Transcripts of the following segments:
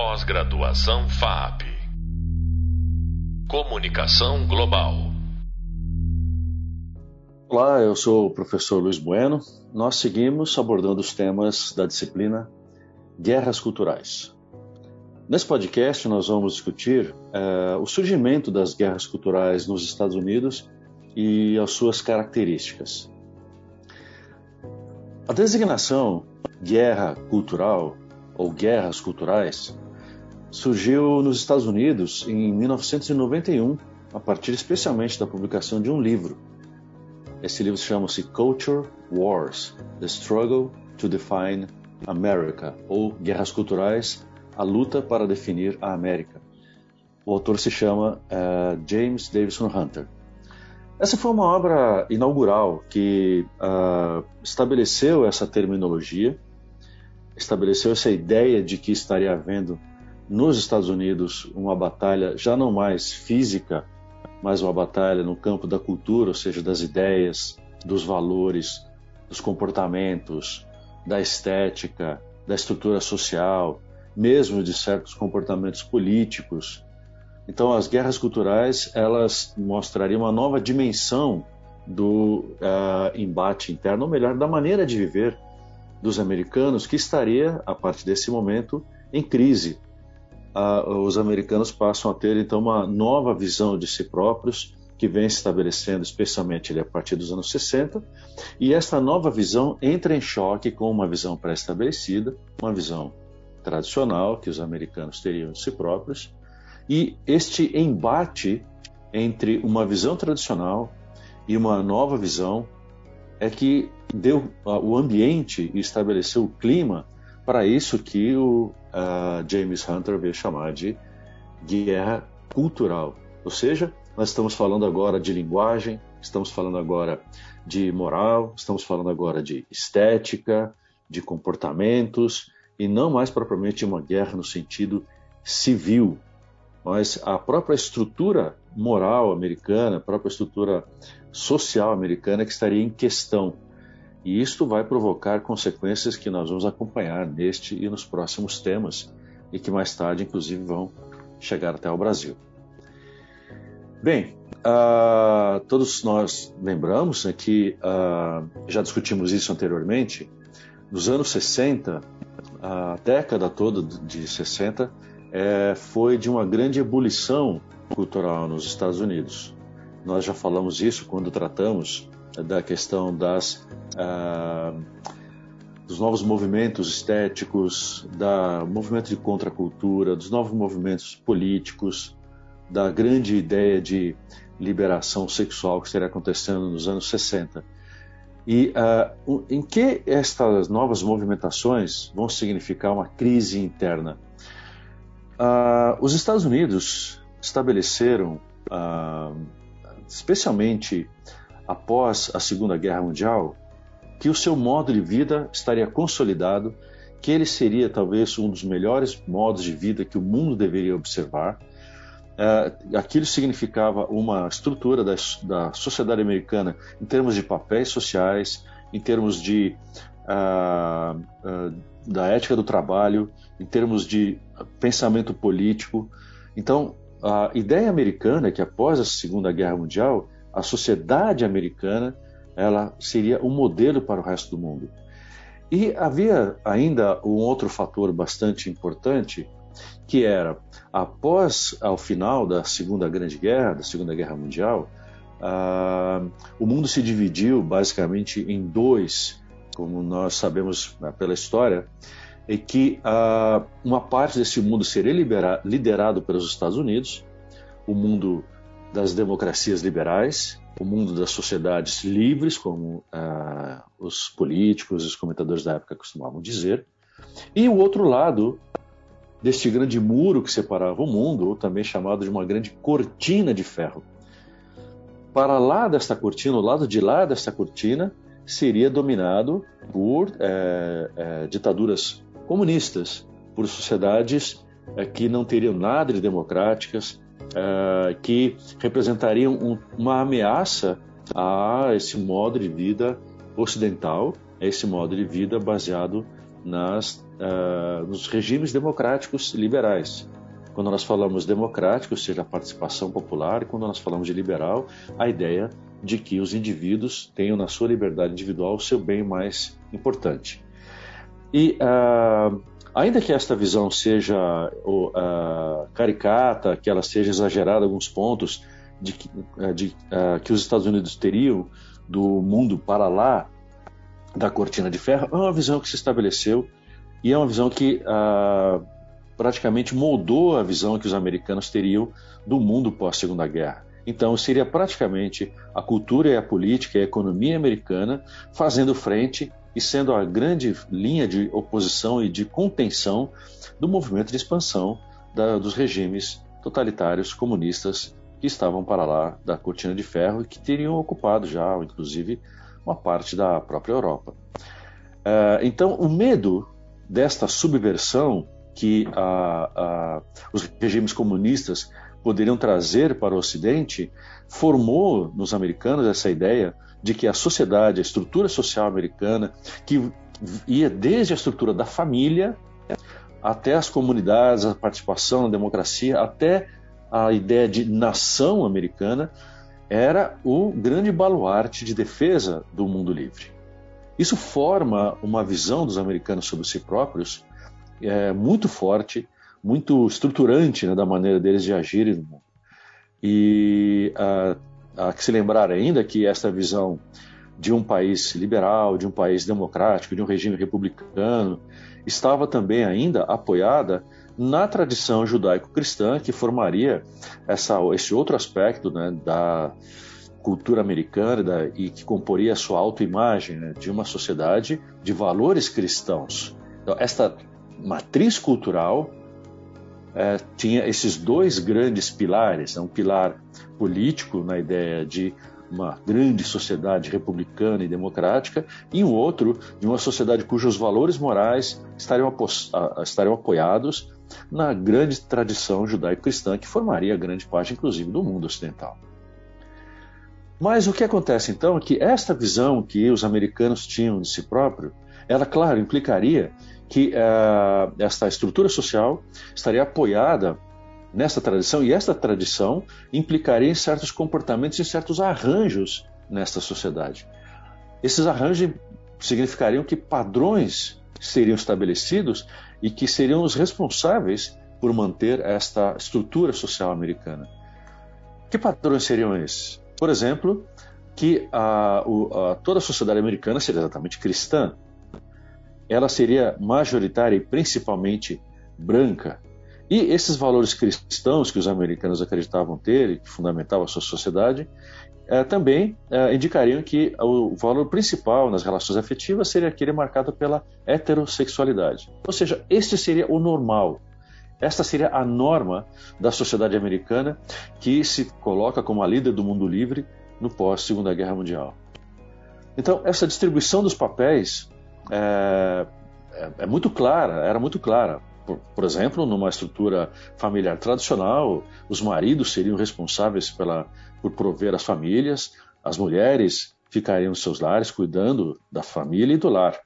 Pós-graduação FAP. Comunicação Global. Olá, eu sou o professor Luiz Bueno. Nós seguimos abordando os temas da disciplina Guerras Culturais. Nesse podcast, nós vamos discutir uh, o surgimento das guerras culturais nos Estados Unidos e as suas características. A designação guerra cultural ou guerras culturais surgiu nos Estados Unidos em 1991, a partir especialmente da publicação de um livro. Esse livro chama-se Culture Wars: The Struggle to Define America, ou Guerras Culturais: A Luta para Definir a América. O autor se chama uh, James Davison Hunter. Essa foi uma obra inaugural que uh, estabeleceu essa terminologia, estabeleceu essa ideia de que estaria havendo nos Estados Unidos uma batalha já não mais física, mas uma batalha no campo da cultura, ou seja, das ideias, dos valores, dos comportamentos, da estética, da estrutura social, mesmo de certos comportamentos políticos então, as guerras culturais elas mostrariam uma nova dimensão do uh, embate interno, ou melhor, da maneira de viver dos americanos, que estaria, a partir desse momento, em crise. Uh, os americanos passam a ter, então, uma nova visão de si próprios, que vem se estabelecendo, especialmente a partir dos anos 60, e esta nova visão entra em choque com uma visão pré-estabelecida, uma visão tradicional que os americanos teriam de si próprios, e este embate entre uma visão tradicional e uma nova visão é que deu o ambiente e estabeleceu o clima para isso que o uh, James Hunter veio chamar de guerra cultural. Ou seja, nós estamos falando agora de linguagem, estamos falando agora de moral, estamos falando agora de estética, de comportamentos, e não mais propriamente uma guerra no sentido civil, mas a própria estrutura moral americana, a própria estrutura social americana que estaria em questão. E isto vai provocar consequências que nós vamos acompanhar neste e nos próximos temas, e que mais tarde, inclusive, vão chegar até o Brasil. Bem, uh, todos nós lembramos né, que uh, já discutimos isso anteriormente. Nos anos 60, a década toda de 60, é, foi de uma grande ebulição cultural nos Estados Unidos. Nós já falamos isso quando tratamos da questão das, ah, dos novos movimentos estéticos, da movimento de contracultura, dos novos movimentos políticos, da grande ideia de liberação sexual que estaria acontecendo nos anos 60. E uh, em que estas novas movimentações vão significar uma crise interna? Uh, os Estados Unidos estabeleceram, uh, especialmente após a Segunda Guerra Mundial, que o seu modo de vida estaria consolidado, que ele seria talvez um dos melhores modos de vida que o mundo deveria observar. Uh, aquilo significava uma estrutura da, da, sociedade americana em termos de papéis sociais, em termos de uh, uh, da ética do trabalho, em termos de pensamento político. Então, a ideia americana é que após a Segunda Guerra Mundial, a sociedade americana ela seria um modelo para o resto do mundo. E havia ainda um outro fator bastante importante, que era após ao final da Segunda Grande Guerra, da Segunda Guerra Mundial, uh, o mundo se dividiu basicamente em dois, como nós sabemos né, pela história, é que uh, uma parte desse mundo seria liderado pelos Estados Unidos, o mundo das democracias liberais, o mundo das sociedades livres, como uh, os políticos os comentadores da época costumavam dizer, e o outro lado deste grande muro que separava o mundo, ou também chamado de uma grande cortina de ferro. Para lá desta cortina, o lado de lá desta cortina, seria dominado por é, é, ditaduras comunistas, por sociedades é, que não teriam nada de democráticas, é, que representariam um, uma ameaça a esse modo de vida ocidental, esse modo de vida baseado nas uh, nos regimes democráticos liberais. Quando nós falamos democrático, ou seja, a participação popular, e quando nós falamos de liberal, a ideia de que os indivíduos tenham na sua liberdade individual o seu bem mais importante. E uh, ainda que esta visão seja uh, caricata, que ela seja exagerada em alguns pontos, de, que, de uh, que os Estados Unidos teriam do mundo para lá da cortina de ferro, é uma visão que se estabeleceu e é uma visão que praticamente moldou a visão que os americanos teriam do mundo pós Segunda Guerra. Então, seria praticamente a cultura e a política e a economia americana fazendo frente e sendo a grande linha de oposição e de contenção do movimento de expansão da, dos regimes totalitários comunistas que estavam para lá da cortina de ferro e que teriam ocupado já, inclusive, uma parte da própria Europa. Uh, então, o medo desta subversão que os regimes comunistas poderiam trazer para o Ocidente, formou nos americanos essa ideia de que a sociedade, a estrutura social americana, que ia desde a estrutura da família até as comunidades, a participação na democracia, até a ideia de nação americana, era o grande baluarte de defesa do mundo livre. Isso forma uma visão dos americanos sobre si próprios é, muito forte muito estruturante né, da maneira deles de agirem no mundo. E há que se lembrar ainda que esta visão de um país liberal, de um país democrático, de um regime republicano, estava também ainda apoiada na tradição judaico-cristã que formaria essa, esse outro aspecto né, da cultura americana da, e que comporia a sua autoimagem né, de uma sociedade de valores cristãos. Então, esta matriz cultural é, tinha esses dois grandes pilares: né? um pilar político, na ideia de uma grande sociedade republicana e democrática, e um outro de uma sociedade cujos valores morais estariam, estariam apoiados na grande tradição judaico-cristã que formaria grande parte, inclusive, do mundo ocidental. Mas o que acontece então é que esta visão que os americanos tinham de si próprio, ela, claro, implicaria que uh, esta estrutura social estaria apoiada nessa tradição e esta tradição implicaria em certos comportamentos e certos arranjos nesta sociedade. Esses arranjos significariam que padrões seriam estabelecidos e que seriam os responsáveis por manter esta estrutura social americana. Que padrões seriam esses? Por exemplo, que a, a, toda a sociedade americana seria exatamente cristã, ela seria majoritária e principalmente branca. E esses valores cristãos que os americanos acreditavam ter e que fundamentavam a sua sociedade, eh, também eh, indicariam que o valor principal nas relações afetivas seria aquele marcado pela heterossexualidade. Ou seja, este seria o normal. Esta seria a norma da sociedade americana que se coloca como a líder do mundo livre no pós-Segunda Guerra Mundial. Então, essa distribuição dos papéis é, é, é muito clara, era muito clara. Por, por, exemplo, numa estrutura familiar tradicional, os maridos seriam responsáveis pela, por prover as famílias, as mulheres ficariam nos seus lares cuidando da família e do lar.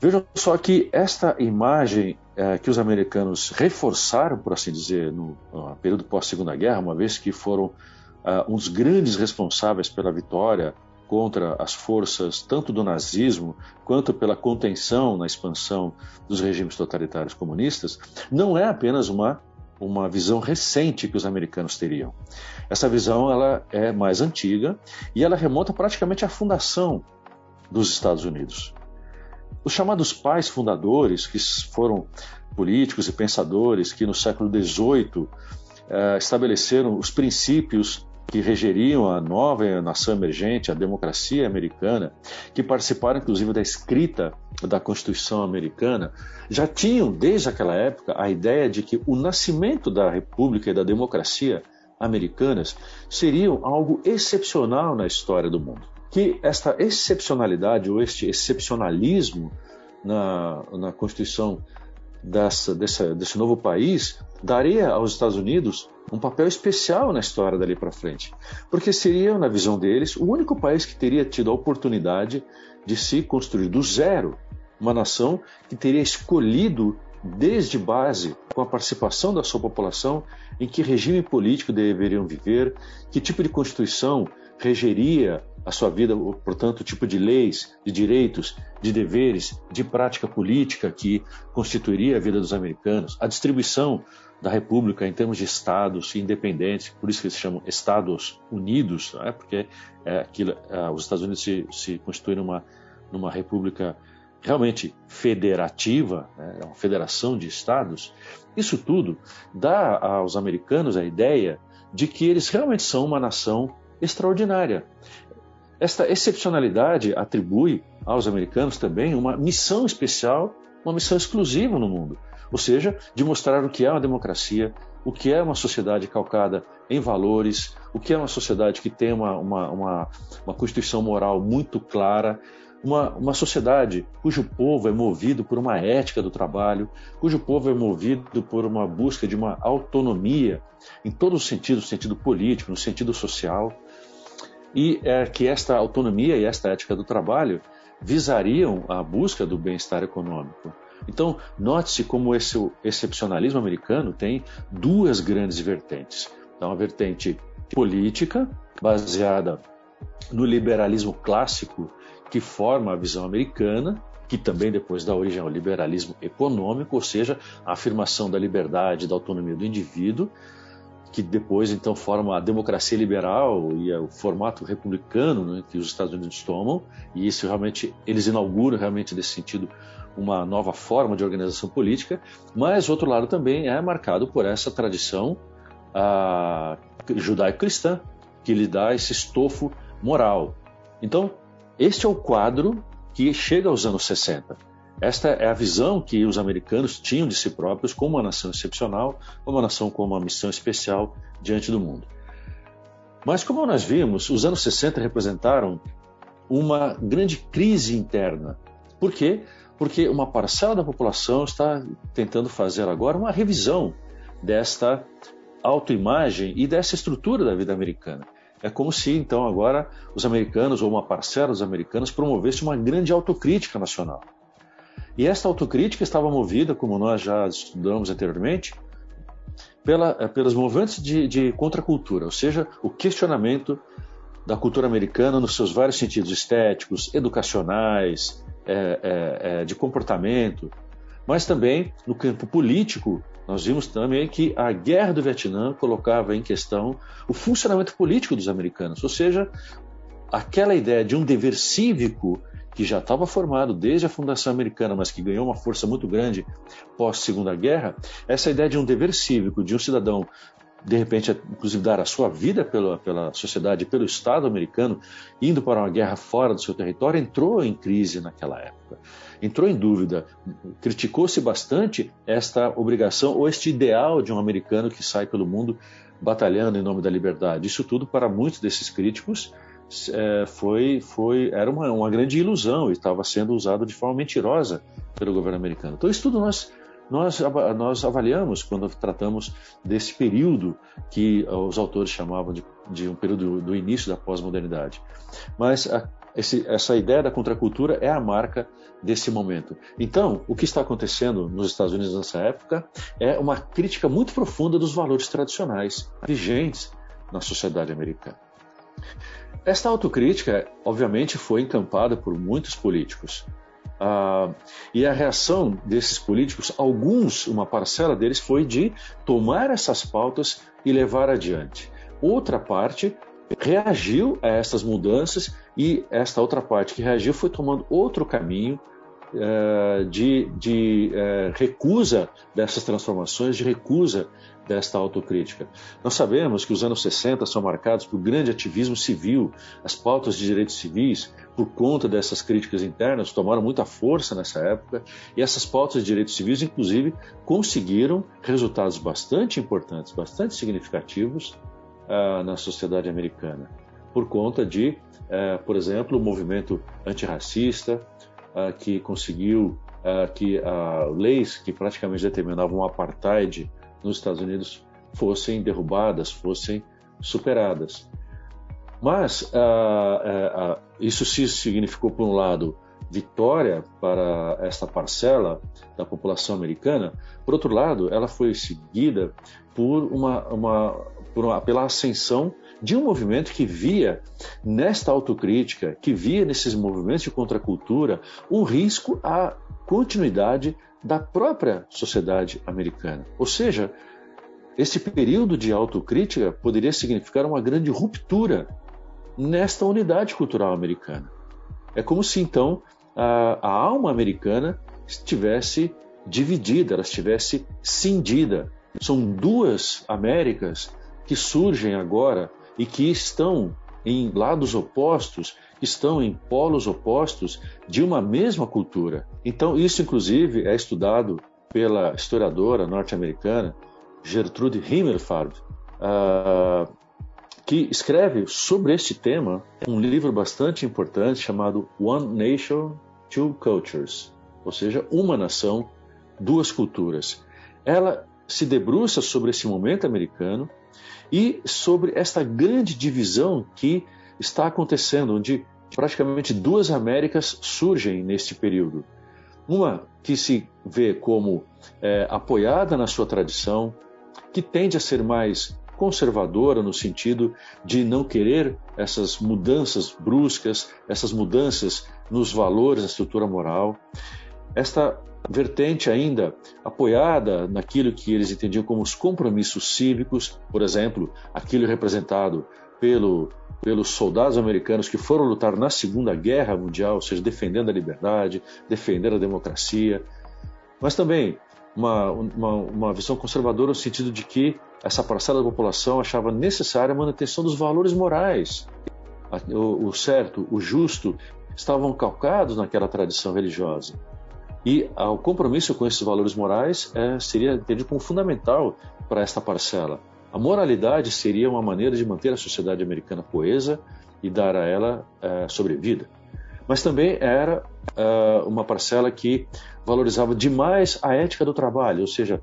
Vejam só que esta imagem é, que os americanos reforçaram, por assim dizer, no, no período pós-Segunda Guerra, uma vez que foram uh, grandes responsáveis pela vitória contra as forças tanto do nazismo quanto pela contenção na expansão dos regimes totalitários comunistas, não é apenas uma uma visão recente que os americanos teriam. Essa visão ela é mais antiga e ela remonta praticamente à fundação dos Estados Unidos. Os chamados pais fundadores, que foram políticos e pensadores que no século XVIII eh, estabeleceram os princípios que regeriam a nova nação emergente, a democracia americana, que participaram inclusive da escrita da Constituição americana, já tinham desde aquela época a ideia de que o nascimento da república e da democracia americanas seriam algo excepcional na história do mundo. Que esta excepcionalidade ou este excepcionalismo na, na Constituição dessa, dessa, desse novo país daria aos Estados Unidos um papel especial na história dali para frente, porque seria, na visão deles, o único país que teria tido a oportunidade de se construir do zero uma nação que teria escolhido desde base, com a participação da sua população, em que regime político deveriam viver, que tipo de constituição regeria a sua vida, portanto, o tipo de leis, de direitos, de deveres, de prática política que constituiria a vida dos americanos, a distribuição da República em termos de estados independentes, por isso que eles chamam Estados Unidos, é? porque é, aquilo, é, os Estados Unidos se, se constituem numa, numa república realmente federativa, né? é uma federação de estados. Isso tudo dá aos americanos a ideia de que eles realmente são uma nação extraordinária. Esta excepcionalidade atribui aos americanos também uma missão especial, uma missão exclusiva no mundo, ou seja, de mostrar o que é uma democracia, o que é uma sociedade calcada em valores, o que é uma sociedade que tem uma, uma, uma, uma constituição moral muito clara, uma, uma sociedade cujo povo é movido por uma ética do trabalho, cujo povo é movido por uma busca de uma autonomia em todos os sentidos, no sentido político, no sentido social, e é que esta autonomia e esta ética do trabalho visariam a busca do bem-estar econômico. Então, note-se como esse excepcionalismo americano tem duas grandes vertentes. Então, a vertente política, baseada no liberalismo clássico que forma a visão americana, que também depois dá origem ao liberalismo econômico, ou seja, a afirmação da liberdade, da autonomia do indivíduo, que depois então forma a democracia liberal e é o formato republicano né, que os Estados Unidos tomam e isso realmente eles inauguram realmente nesse sentido uma nova forma de organização política mas outro lado também é marcado por essa tradição ah, judaico-cristã que lhe dá esse estofo moral então este é o quadro que chega aos anos 60 esta é a visão que os americanos tinham de si próprios como uma nação excepcional, como uma nação com uma missão especial diante do mundo. Mas, como nós vimos, os anos 60 representaram uma grande crise interna. Por quê? Porque uma parcela da população está tentando fazer agora uma revisão desta autoimagem e dessa estrutura da vida americana. É como se, então, agora os americanos, ou uma parcela dos americanos, promovesse uma grande autocrítica nacional. E esta autocrítica estava movida, como nós já estudamos anteriormente, pela, eh, pelos movimentos de, de contracultura, ou seja, o questionamento da cultura americana nos seus vários sentidos estéticos, educacionais, é, é, é, de comportamento, mas também no campo político, nós vimos também que a guerra do Vietnã colocava em questão o funcionamento político dos americanos, ou seja, aquela ideia de um dever cívico que já estava formado desde a fundação americana, mas que ganhou uma força muito grande pós Segunda Guerra, essa ideia de um dever cívico, de um cidadão de repente, inclusive dar a sua vida pela, pela sociedade, pelo Estado americano, indo para uma guerra fora do seu território, entrou em crise naquela época. Entrou em dúvida. Criticou-se bastante esta obrigação ou este ideal de um americano que sai pelo mundo batalhando em nome da liberdade. Isso tudo, para muitos desses críticos, é, foi, foi, era uma, uma grande ilusão e estava sendo usado de forma mentirosa pelo governo americano. Então, isso tudo nós, nós, nós avaliamos quando tratamos desse período que os autores chamavam de, de um período do início da pós-modernidade. Mas a, esse, essa ideia da contracultura é a marca desse momento. Então, o que está acontecendo nos Estados Unidos nessa época é uma crítica muito profunda dos valores tradicionais vigentes na sociedade americana. Esta autocrítica, obviamente, foi encampada por muitos políticos. Ah, e a reação desses políticos, alguns, uma parcela deles, foi de tomar essas pautas e levar adiante. Outra parte reagiu a essas mudanças e esta outra parte que reagiu foi tomando outro caminho eh, de, de eh, recusa dessas transformações, de recusa desta autocrítica. Nós sabemos que os anos 60 são marcados por grande ativismo civil, as pautas de direitos civis, por conta dessas críticas internas, tomaram muita força nessa época, e essas pautas de direitos civis, inclusive, conseguiram resultados bastante importantes, bastante significativos uh, na sociedade americana, por conta de, uh, por exemplo, o movimento antirracista, uh, que conseguiu que leis que praticamente determinavam o apartheid nos Estados Unidos fossem derrubadas, fossem superadas. Mas uh, uh, uh, isso se significou, por um lado, vitória para esta parcela da população americana, por outro lado, ela foi seguida por uma, uma, por uma pela ascensão de um movimento que via nesta autocrítica, que via nesses movimentos de contracultura um risco à continuidade da própria sociedade americana. Ou seja, esse período de autocrítica poderia significar uma grande ruptura nesta unidade cultural americana. É como se então a, a alma americana estivesse dividida, ela estivesse cindida. São duas Américas que surgem agora e que estão em lados opostos, estão em polos opostos de uma mesma cultura. Então, isso, inclusive, é estudado pela historiadora norte-americana Gertrude Himmelfarb, uh, que escreve sobre este tema um livro bastante importante chamado One Nation, Two Cultures, ou seja, uma nação, duas culturas. Ela se debruça sobre esse momento americano e sobre esta grande divisão que está acontecendo, onde praticamente duas Américas surgem neste período. Uma que se vê como é, apoiada na sua tradição, que tende a ser mais conservadora no sentido de não querer essas mudanças bruscas, essas mudanças nos valores, na estrutura moral. Esta vertente ainda apoiada naquilo que eles entendiam como os compromissos cívicos, por exemplo, aquilo representado pelo, pelos soldados americanos que foram lutar na Segunda Guerra Mundial, ou seja, defendendo a liberdade, defendendo a democracia, mas também uma, uma, uma visão conservadora no sentido de que essa parcela da população achava necessária a manutenção dos valores morais. O, o certo, o justo, estavam calcados naquela tradição religiosa. E o compromisso com esses valores morais é, seria entendido como fundamental para esta parcela. A moralidade seria uma maneira de manter a sociedade americana coesa e dar a ela é, sobrevida. Mas também era é, uma parcela que valorizava demais a ética do trabalho, ou seja,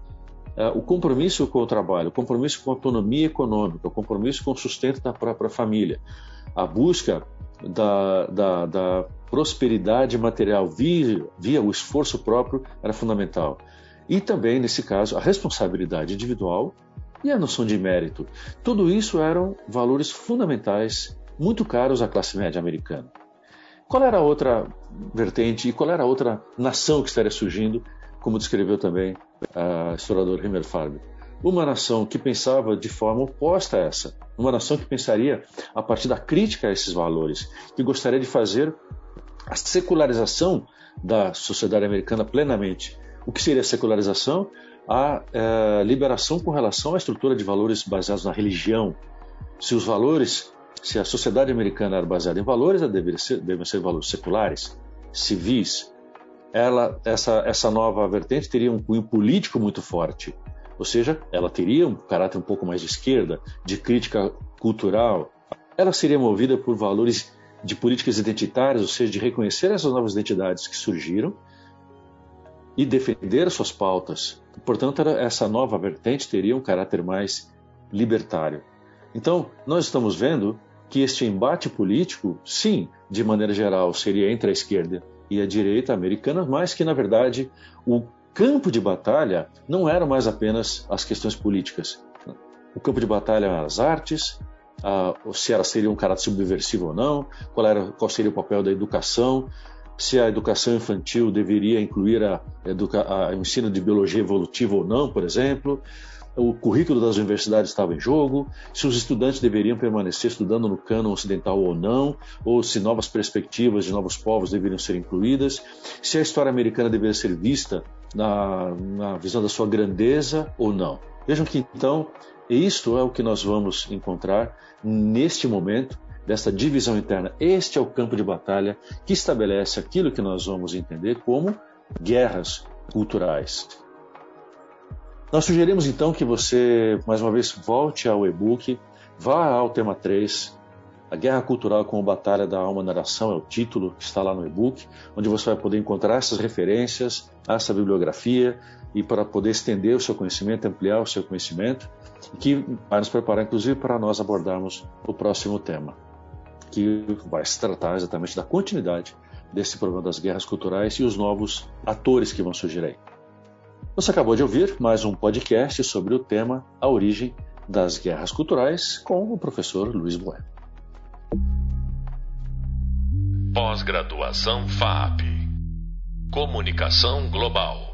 é, o compromisso com o trabalho, o compromisso com a autonomia econômica, o compromisso com o sustento da própria família, a busca da, da, da prosperidade material via, via o esforço próprio era fundamental. E também, nesse caso, a responsabilidade individual e a noção de mérito. Tudo isso eram valores fundamentais, muito caros à classe média americana. Qual era a outra vertente e qual era a outra nação que estaria surgindo, como descreveu também a historiador Himmelfarb? Uma nação que pensava de forma oposta a essa, uma nação que pensaria a partir da crítica a esses valores, que gostaria de fazer a secularização da sociedade americana plenamente. O que seria a secularização? A é, liberação com relação à estrutura de valores baseados na religião. Se os valores, se a sociedade americana era baseada em valores, ela deveria ser, devem ser valores seculares, civis. Ela, essa, essa nova vertente teria um cunho político muito forte, ou seja, ela teria um caráter um pouco mais de esquerda, de crítica cultural. Ela seria movida por valores de políticas identitárias, ou seja, de reconhecer essas novas identidades que surgiram e defender suas pautas. Portanto, essa nova vertente teria um caráter mais libertário. Então, nós estamos vendo que este embate político, sim, de maneira geral, seria entre a esquerda e a direita americana, mas que, na verdade, o campo de batalha não era mais apenas as questões políticas. O campo de batalha eram as artes, uh, se ela seria um caráter subversivo ou não, qual, era, qual seria o papel da educação, se a educação infantil deveria incluir a, a, a ensino de biologia evolutiva ou não, por exemplo, o currículo das universidades estava em jogo, se os estudantes deveriam permanecer estudando no cano ocidental ou não, ou se novas perspectivas de novos povos deveriam ser incluídas, se a história americana deveria ser vista na, na visão da sua grandeza ou não. Vejam que então isto é o que nós vamos encontrar neste momento desta divisão interna. Este é o campo de batalha que estabelece aquilo que nós vamos entender como guerras culturais. Nós sugerimos então que você, mais uma vez, volte ao e-book, vá ao tema 3, a Guerra Cultural como Batalha da Alma Narração é o título que está lá no e-book, onde você vai poder encontrar essas referências, essa bibliografia e para poder estender o seu conhecimento, ampliar o seu conhecimento, que vai nos preparar inclusive para nós abordarmos o próximo tema, que vai se tratar exatamente da continuidade desse problema das guerras culturais e os novos atores que vão surgir aí. Você acabou de ouvir mais um podcast sobre o tema A Origem das Guerras Culturais com o professor Luiz Bueno. Pós-graduação FAP Comunicação Global